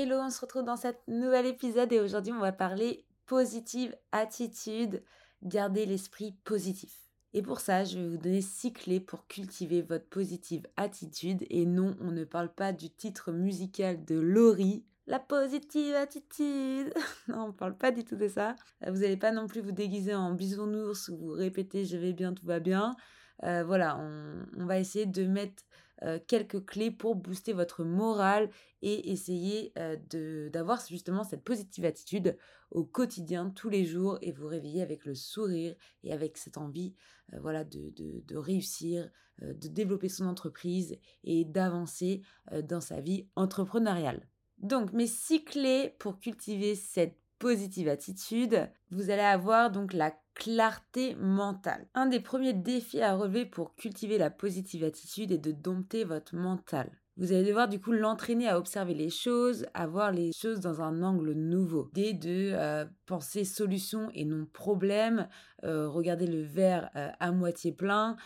Hello, on se retrouve dans cet nouvel épisode et aujourd'hui on va parler positive attitude, garder l'esprit positif. Et pour ça, je vais vous donner six clés pour cultiver votre positive attitude. Et non, on ne parle pas du titre musical de Laurie, la positive attitude. non, on parle pas du tout de ça. Vous n'allez pas non plus vous déguiser en bisounours ou vous répéter je vais bien, tout va bien. Euh, voilà, on, va essayer de mettre euh, quelques clés pour booster votre morale et essayer euh, d'avoir justement cette positive attitude au quotidien, tous les jours, et vous réveiller avec le sourire et avec cette envie voilà, de, de réussir, de développer son entreprise et d'avancer dans sa vie entrepreneuriale. Donc, mes six clés pour cultiver cette positive attitude, vous allez avoir donc la clarté mentale. Un des premiers défis à relever pour cultiver la positive attitude est de dompter votre mental. Vous allez devoir du coup l'entraîner à observer les choses, à voir les choses dans un angle nouveau. Dès de euh, penser solution et non problème, euh, regarder le verre euh, à moitié plein,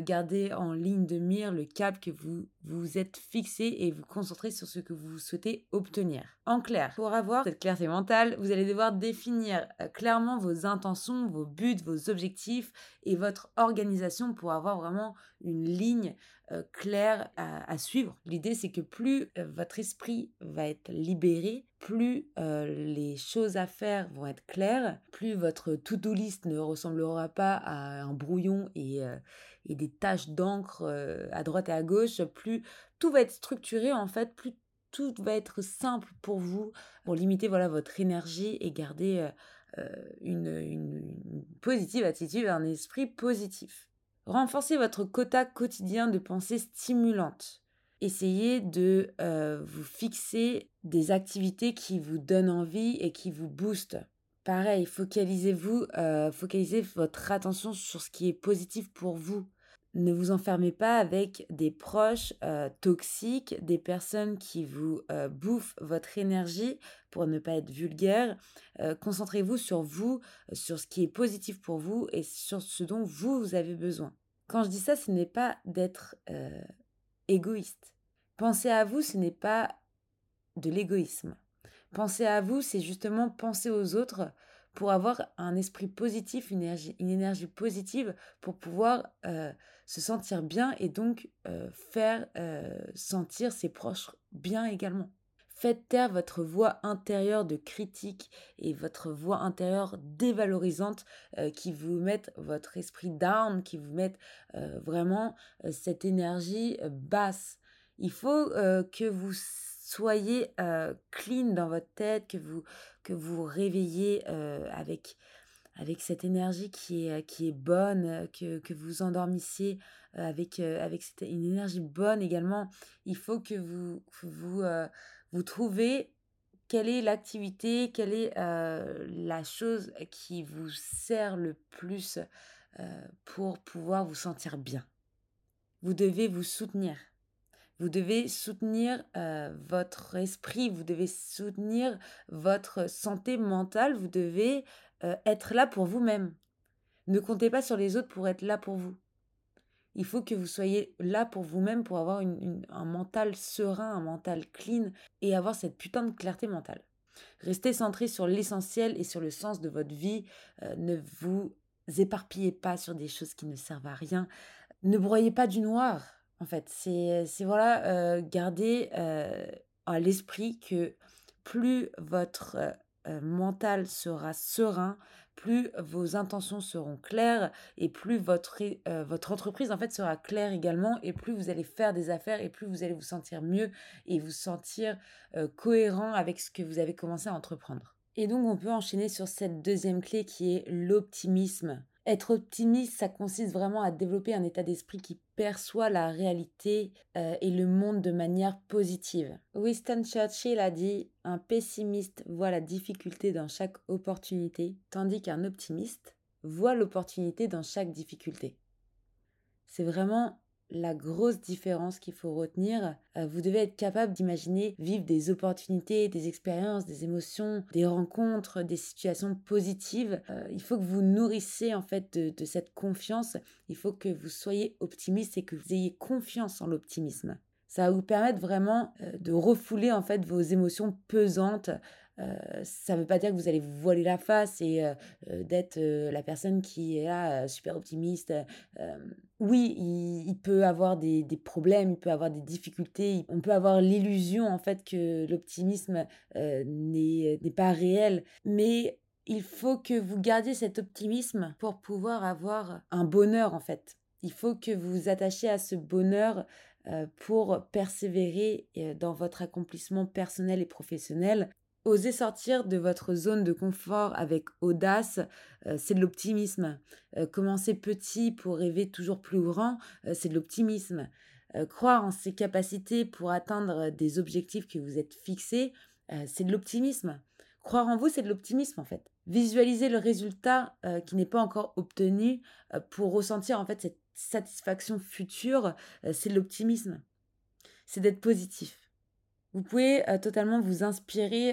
garder en ligne de mire le cap que vous vous êtes fixé et vous concentrer sur ce que vous souhaitez obtenir. En clair, pour avoir cette clarté mentale, vous allez devoir définir clairement vos intentions, vos buts, vos objectifs et votre organisation pour avoir vraiment une ligne euh, clair à, suivre. L'idée, c'est que plus euh, votre esprit va être libéré, plus euh, les choses à faire vont être claires, plus votre to-do list ne ressemblera pas à un brouillon et, des taches d'encre à droite et à gauche, plus tout va être structuré en fait, plus tout va être simple pour vous, pour limiter voilà votre énergie et garder une, une positive attitude, un esprit positif. Renforcez votre quota quotidien de pensées stimulantes. Essayez de euh, vous fixer des activités qui vous donnent envie et qui vous boostent. Pareil, focalisez-vous, euh, focalisez votre attention sur ce qui est positif pour vous. Ne vous enfermez pas avec des proches euh, toxiques, des personnes qui vous bouffent votre énergie pour ne pas être vulgaire. Concentrez-vous sur vous, sur ce qui est positif pour vous et sur ce dont vous, vous avez besoin. Quand je dis ça, ce n'est pas d'être euh, égoïste. Penser à vous, ce n'est pas de l'égoïsme. Penser à vous, c'est justement penser aux autres pour avoir un esprit positif, une énergie, positive, pour pouvoir euh, se sentir bien et donc euh, faire sentir ses proches bien également. Faites taire votre voix intérieure de critique et votre voix intérieure dévalorisante euh, qui vous mettent votre esprit down, qui vous mettent euh, vraiment euh, cette énergie basse. Il faut que vous soyez clean dans votre tête, que vous, que vous réveillez avec avec cette énergie qui est, qui est bonne, que, que vous endormissiez avec, avec cette, une énergie bonne également. Il faut que vous, vous, vous trouvez quelle est l'activité, quelle est la chose qui vous sert le plus pour pouvoir vous sentir bien? Vous devez vous soutenir. Vous devez soutenir votre esprit, vous devez soutenir votre santé mentale, vous devez être là pour vous-même. Ne comptez pas sur les autres pour être là pour vous. Il faut que vous soyez là pour vous-même, pour avoir un mental serein, un mental clean et avoir cette putain de clarté mentale. Restez centré sur l'essentiel et sur le sens de votre vie. Euh, ne vous éparpillez pas sur des choses qui ne servent à rien. Ne broyez pas du noir. En fait, c'est voilà, euh, garder euh, à l'esprit que plus votre mental sera serein, plus vos intentions seront claires et plus votre, euh, votre entreprise en fait sera claire également et plus vous allez faire des affaires et plus vous allez vous sentir mieux et vous sentir euh, cohérent avec ce que vous avez commencé à entreprendre. Et donc on peut enchaîner sur cette deuxième clé qui est l'optimisme. Être optimiste, ça consiste vraiment à développer un état d'esprit qui perçoit la réalité euh, et le monde de manière positive. Winston Churchill a dit Un pessimiste voit la difficulté dans chaque opportunité, tandis qu'un optimiste voit l'opportunité dans chaque difficulté. C'est vraiment la grosse différence qu'il faut retenir. Euh, vous devez être capable d'imaginer vivre des opportunités, des expériences, des émotions, des rencontres, des situations positives. Euh, il faut que vous nourrissez en fait de, cette confiance. Il faut que vous soyez optimiste et que vous ayez confiance en l'optimisme. Ça va vous permettre vraiment euh, de refouler en fait vos émotions pesantes, ça ne veut pas dire que vous allez vous voiler la face et euh, euh, d'être la personne qui est là, super optimiste. oui, il, peut avoir des, des, problèmes, il peut avoir des difficultés, on peut avoir l'illusion en fait que l'optimisme n'est pas réel, mais il faut que vous gardiez cet optimisme pour pouvoir avoir un bonheur en fait. Il faut que vous vous attachiez à ce bonheur pour persévérer dans votre accomplissement personnel et professionnel. Oser sortir de votre zone de confort avec audace, euh, c'est de l'optimisme. Euh, commencer petit pour rêver toujours plus grand, euh, c'est de l'optimisme. croire en ses capacités pour atteindre des objectifs que vous êtes fixés, c'est de l'optimisme. Croire en vous, c'est de l'optimisme en fait. Visualiser le résultat qui n'est pas encore obtenu pour ressentir en fait cette satisfaction future, c'est de l'optimisme. C'est d'être positif. Vous pouvez totalement vous inspirer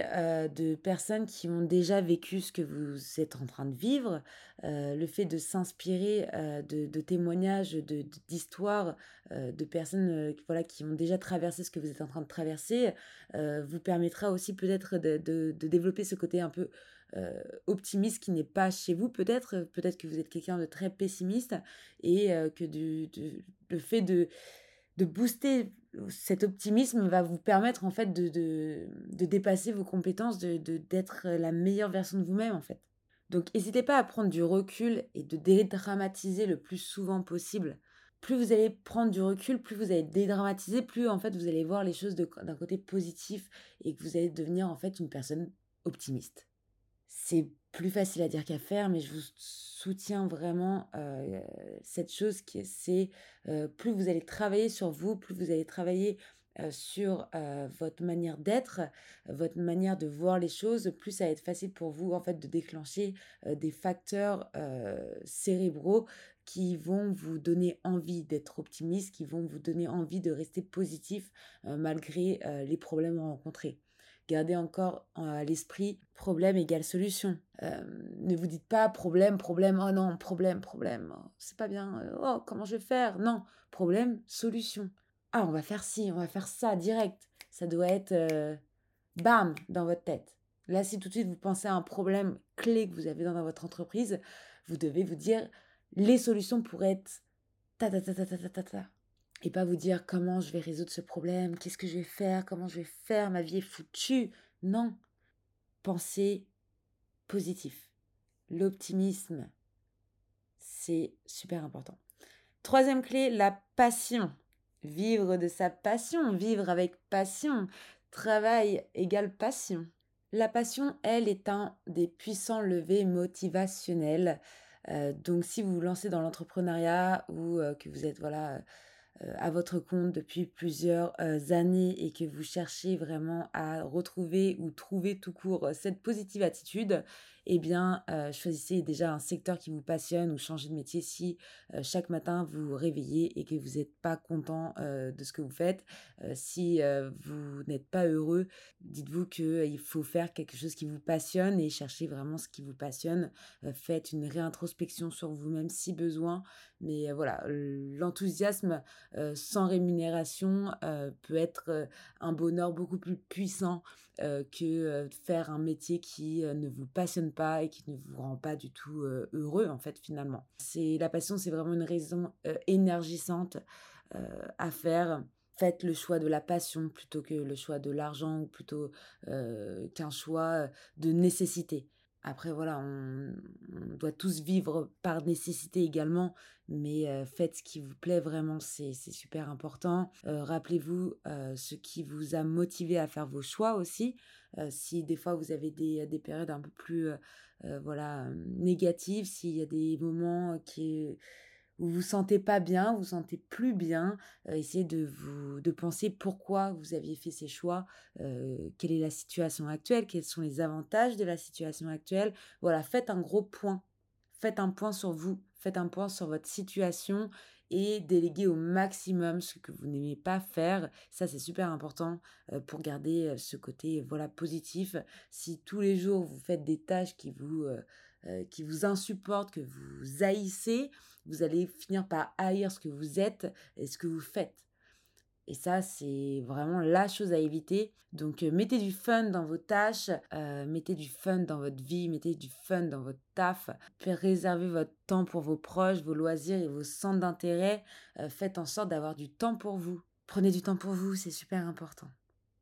de personnes qui ont déjà vécu ce que vous êtes en train de vivre. le fait de s'inspirer de, témoignages, d'histoires de, personnes voilà, qui ont déjà traversé ce que vous êtes en train de traverser vous permettra aussi peut-être de, développer ce côté un peu optimiste qui n'est pas chez vous peut-être. Peut-être que vous êtes quelqu'un de très pessimiste et que du, le fait de de booster cet optimisme va vous permettre en fait de, de, dépasser vos compétences, de, d'être la meilleure version de vous-même en fait. Donc n'hésitez pas à prendre du recul et de dédramatiser le plus souvent possible. Plus vous allez prendre du recul, plus vous allez dédramatiser, plus en fait vous allez voir les choses d'un côté positif et que vous allez devenir en fait une personne optimiste. C'est plus facile à dire qu'à faire, mais je vous soutiens vraiment cette chose qui c'est plus vous allez travailler sur vous, plus vous allez travailler sur votre manière d'être, votre manière de voir les choses, plus ça va être facile pour vous en fait de déclencher des facteurs cérébraux qui vont vous donner envie d'être optimiste, qui vont vous donner envie de rester positif malgré les problèmes rencontrés. Gardez encore à l'esprit problème égale solution. Ne vous dites pas problème, problème, oh non, problème, problème, oh, c'est pas bien, euh, oh comment je vais faire? Non, problème, solution. Ah, on va faire ci, on va faire ça direct. Ça doit être euh, bam dans votre tête. Là, si tout de suite vous pensez à un problème clé que vous avez dans votre entreprise, vous devez vous dire les solutions pourraient être ta ta ta ta ta ta ta. ta et pas vous dire comment je vais résoudre ce problème, qu'est-ce que je vais faire, comment je vais faire, ma vie est foutue. Non. Pensez positif. L'optimisme, c'est super important. Troisième clé, la passion. Vivre de sa passion, vivre avec passion. Travail égale passion. La passion, elle, est un des puissants levées motivationnels. Euh, donc, si vous vous lancez dans l'entrepreneuriat ou euh, que vous êtes voilà à votre compte depuis plusieurs euh, années et que vous cherchez vraiment à retrouver ou trouver tout court euh, cette positive attitude, eh bien, euh, choisissez déjà un secteur qui vous passionne ou changez de métier si euh, chaque matin vous vous réveillez et que vous n'êtes pas content euh, de ce que vous faites. si vous n'êtes pas heureux, dites-vous qu'il faut faire quelque chose qui vous passionne et cherchez vraiment ce qui vous passionne. faites une réintrospection sur vous-même si besoin. Mais voilà, l'enthousiasme sans rémunération peut être un bonheur beaucoup plus puissant que faire un métier qui ne vous passionne et qui ne vous rend pas du tout heureux en fait finalement. C'est la passion, c'est vraiment une raison énergisante à faire. Faites le choix de la passion plutôt que le choix de l'argent ou plutôt qu'un choix de nécessité. Après, voilà, on, doit tous vivre par nécessité également, mais faites ce qui vous plaît vraiment, c'est super important. Rappelez-vous ce qui vous a motivé à faire vos choix aussi. si des fois vous avez des, des périodes un peu plus voilà, négatives, s'il y a des moments qui vous vous sentez pas bien, vous vous sentez plus bien, euh, essayez de vous de penser pourquoi vous aviez fait ces choix, euh, quelle est la situation actuelle, quels sont les avantages de la situation actuelle. Voilà, faites un gros point. Faites un point sur vous, faites un point sur votre situation et déléguez au maximum ce que vous n'aimez pas faire. Ça, c'est super important euh, pour garder ce côté voilà positif. Si tous les jours vous faites des tâches qui vous euh, qui vous insupporte, que vous haïssez, vous allez finir par haïr ce que vous êtes et ce que vous faites. Et ça, c'est vraiment la chose à éviter. Donc, euh, mettez du fun dans vos tâches, euh, mettez du fun dans votre vie, mettez du fun dans votre taf. Réservez votre temps pour vos proches, vos loisirs et vos centres d'intérêt. faites en sorte d'avoir du temps pour vous. Prenez du temps pour vous, c'est super important.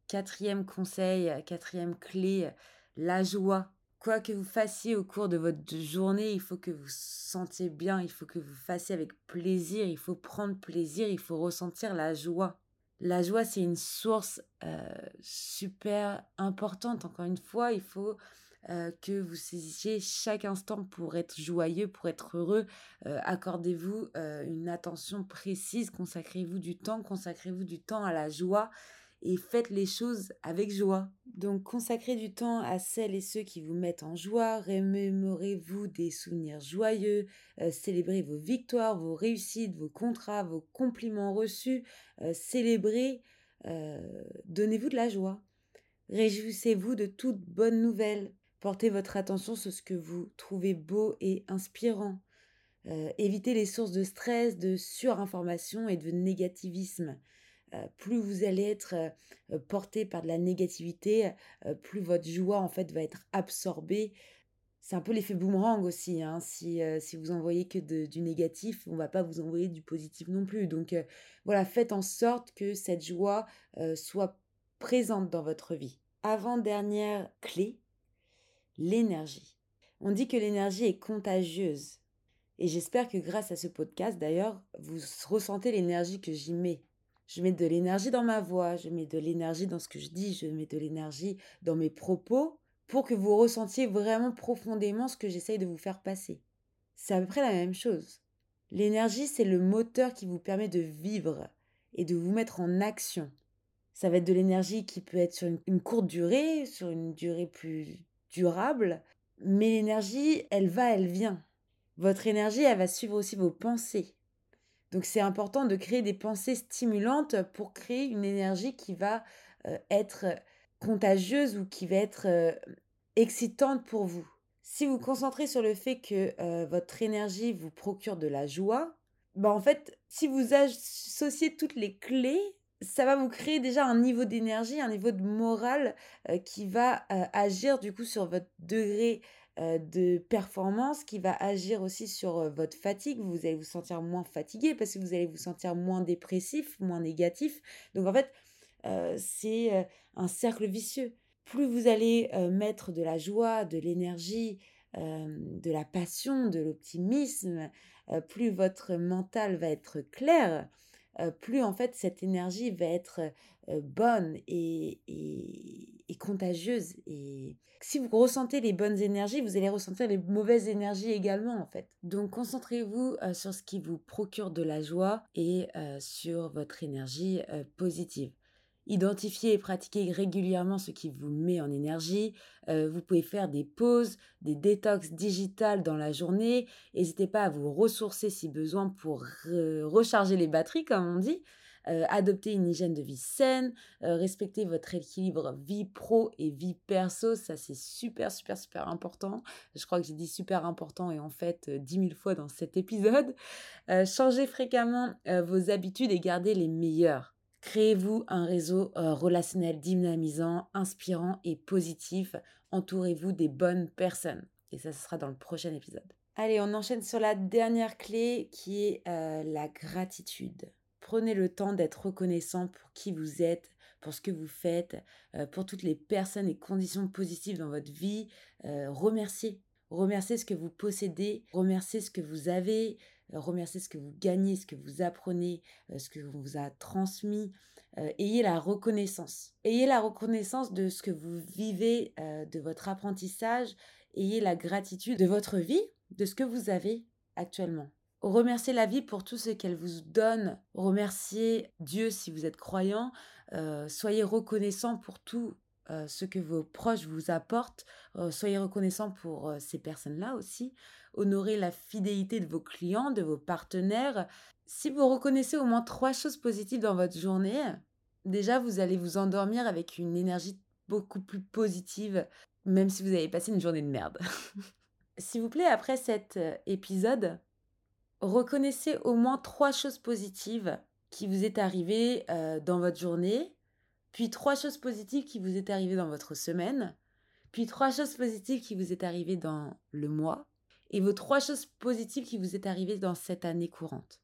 Quatrième conseil, quatrième clé, la joie. Quoi que vous fassiez au cours de votre journée, il faut que vous sentiez bien, il faut que vous fassiez avec plaisir, il faut prendre plaisir, il faut ressentir la joie. La joie, c'est une source euh, super importante. Encore une fois, il faut euh, que vous saisissiez chaque instant pour être joyeux, pour être heureux. Euh, accordez-vous une attention précise, consacrez-vous du temps, consacrez-vous du temps à la joie et faites les choses avec joie. Donc consacrez du temps à celles et ceux qui vous mettent en joie, remémorez-vous des souvenirs joyeux, euh, célébrez vos victoires, vos réussites, vos contrats, vos compliments reçus, euh, célébrez, euh, donnez-vous de la joie. Réjouissez-vous de toutes bonnes nouvelles. Portez votre attention sur ce que vous trouvez beau et inspirant. évitez les sources de stress, de surinformation et de négativisme. Euh, plus vous allez être euh, porté par de la négativité, euh, plus votre joie en fait va être absorbée. C'est un peu l'effet boomerang aussi. Hein. Si, si vous envoyez que du négatif, on va pas vous envoyer du positif non plus. Donc voilà, faites en sorte que cette joie soit présente dans votre vie. Avant-dernière clé, l'énergie. On dit que l'énergie est contagieuse. Et j'espère que grâce à ce podcast, d'ailleurs, vous ressentez l'énergie que j'y mets je mets de l'énergie dans ma voix, je mets de l'énergie dans ce que je dis, je mets de l'énergie dans mes propos pour que vous ressentiez vraiment profondément ce que j'essaye de vous faire passer. C'est à peu près la même chose. L'énergie, c'est le moteur qui vous permet de vivre et de vous mettre en action. Ça va être de l'énergie qui peut être sur une, courte durée, sur une durée plus durable, mais l'énergie, elle va, elle vient. Votre énergie, elle va suivre aussi vos pensées. Donc c'est important de créer des pensées stimulantes pour créer une énergie qui va euh, être contagieuse ou qui va être euh, excitante pour vous. Si vous concentrez sur le fait que euh, votre énergie vous procure de la joie, bah en fait, si vous associez toutes les clés, ça va vous créer déjà un niveau d'énergie, un niveau de morale qui va agir du coup sur votre degré euh, de performance qui va agir aussi sur euh, votre fatigue. Vous allez vous sentir moins fatigué parce que vous allez vous sentir moins dépressif, moins négatif. Donc en fait, euh, c'est un cercle vicieux. Plus vous allez mettre de la joie, de l'énergie, de la passion, de l'optimisme, plus votre mental va être clair, plus en fait cette énergie va être bonne et, et, contagieuse. Et si vous ressentez les bonnes énergies, vous allez ressentir les mauvaises énergies également en fait. Donc concentrez-vous sur ce qui vous procure de la joie et sur votre énergie positive. Identifiez et pratiquez régulièrement ce qui vous met en énergie. vous pouvez faire des pauses, des détox digitales dans la journée. N'hésitez pas à vous ressourcer si besoin pour recharger les batteries, comme on dit. adopter une hygiène de vie saine, respecter votre équilibre vie pro et vie perso, ça c'est super super super important. Je crois que j'ai dit super important et en fait dix mille fois dans cet épisode. changez fréquemment vos habitudes et gardez les meilleures. Créez-vous un réseau euh, relationnel dynamisant, inspirant et positif. Entourez-vous des bonnes personnes. Et ça, ce sera dans le prochain épisode. Allez, on enchaîne sur la dernière clé qui est euh, la gratitude. Prenez le temps d'être reconnaissant pour qui vous êtes, pour ce que vous faites, euh, pour toutes les personnes et conditions positives dans votre vie. Remerciez. Remerciez ce que vous possédez, remerciez ce que vous avez, remerciez ce que vous gagnez, ce que vous apprenez, ce que vous a transmis. ayez la reconnaissance. Ayez la reconnaissance de ce que vous vivez, de votre apprentissage. Ayez la gratitude de votre vie, de ce que vous avez actuellement. Remerciez la vie pour tout ce qu'elle vous donne. Remerciez Dieu si vous êtes croyant. Euh, soyez reconnaissant pour tout euh, ce que vos proches vous apportent. Euh, soyez reconnaissant pour ces personnes-là aussi. Honorez la fidélité de vos clients, de vos partenaires. Si vous reconnaissez au moins trois choses positives dans votre journée, déjà vous allez vous endormir avec une énergie beaucoup plus positive, même si vous avez passé une journée de merde. S'il vous plaît, après cet épisode, reconnaissez au moins trois choses positives qui vous est arrivées euh, dans votre journée, puis trois choses positives qui vous est arrivées dans votre semaine, puis trois choses positives qui vous est arrivées dans le mois, et vos trois choses positives qui vous est arrivées dans cette année courante.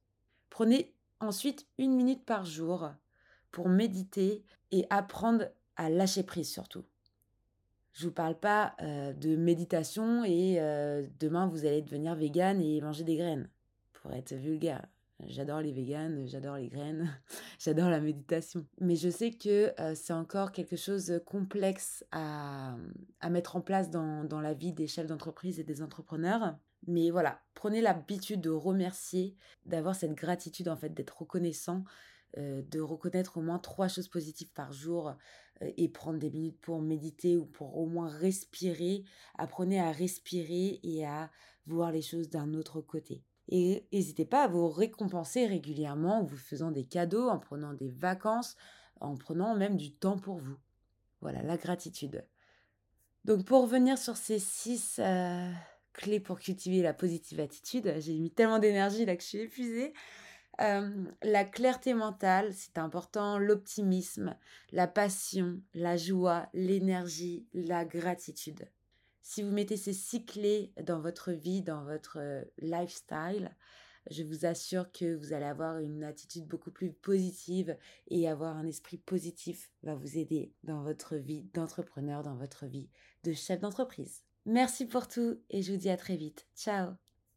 Prenez ensuite une minute par jour pour méditer et apprendre à lâcher prise surtout. Je vous parle pas euh, de méditation et euh, demain vous allez devenir vegan et manger des graines pour être vulgaire. J'adore les véganes, j'adore les graines, j'adore la méditation. Mais je sais que euh, c'est encore quelque chose de complexe à, à mettre en place dans, dans la vie des chefs d'entreprise et des entrepreneurs. Mais voilà, prenez l'habitude de remercier, d'avoir cette gratitude en fait, d'être reconnaissant, euh, de reconnaître au moins trois choses positives par jour euh, et prendre des minutes pour méditer ou pour au moins respirer. Apprenez à respirer et à voir les choses d'un autre côté. Et n'hésitez pas à vous récompenser régulièrement en vous faisant des cadeaux, en prenant des vacances, en prenant même du temps pour vous. Voilà, la gratitude. Donc pour revenir sur ces six euh, clés pour cultiver la positive attitude, j'ai mis tellement d'énergie là que je suis épuisée. Euh, la clarté mentale, c'est important, l'optimisme, la passion, la joie, l'énergie, la gratitude. Si vous mettez ces six clés dans votre vie, dans votre lifestyle, je vous assure que vous allez avoir une attitude beaucoup plus positive et avoir un esprit positif va vous aider dans votre vie d'entrepreneur, dans votre vie de chef d'entreprise. Merci pour tout et je vous dis à très vite. Ciao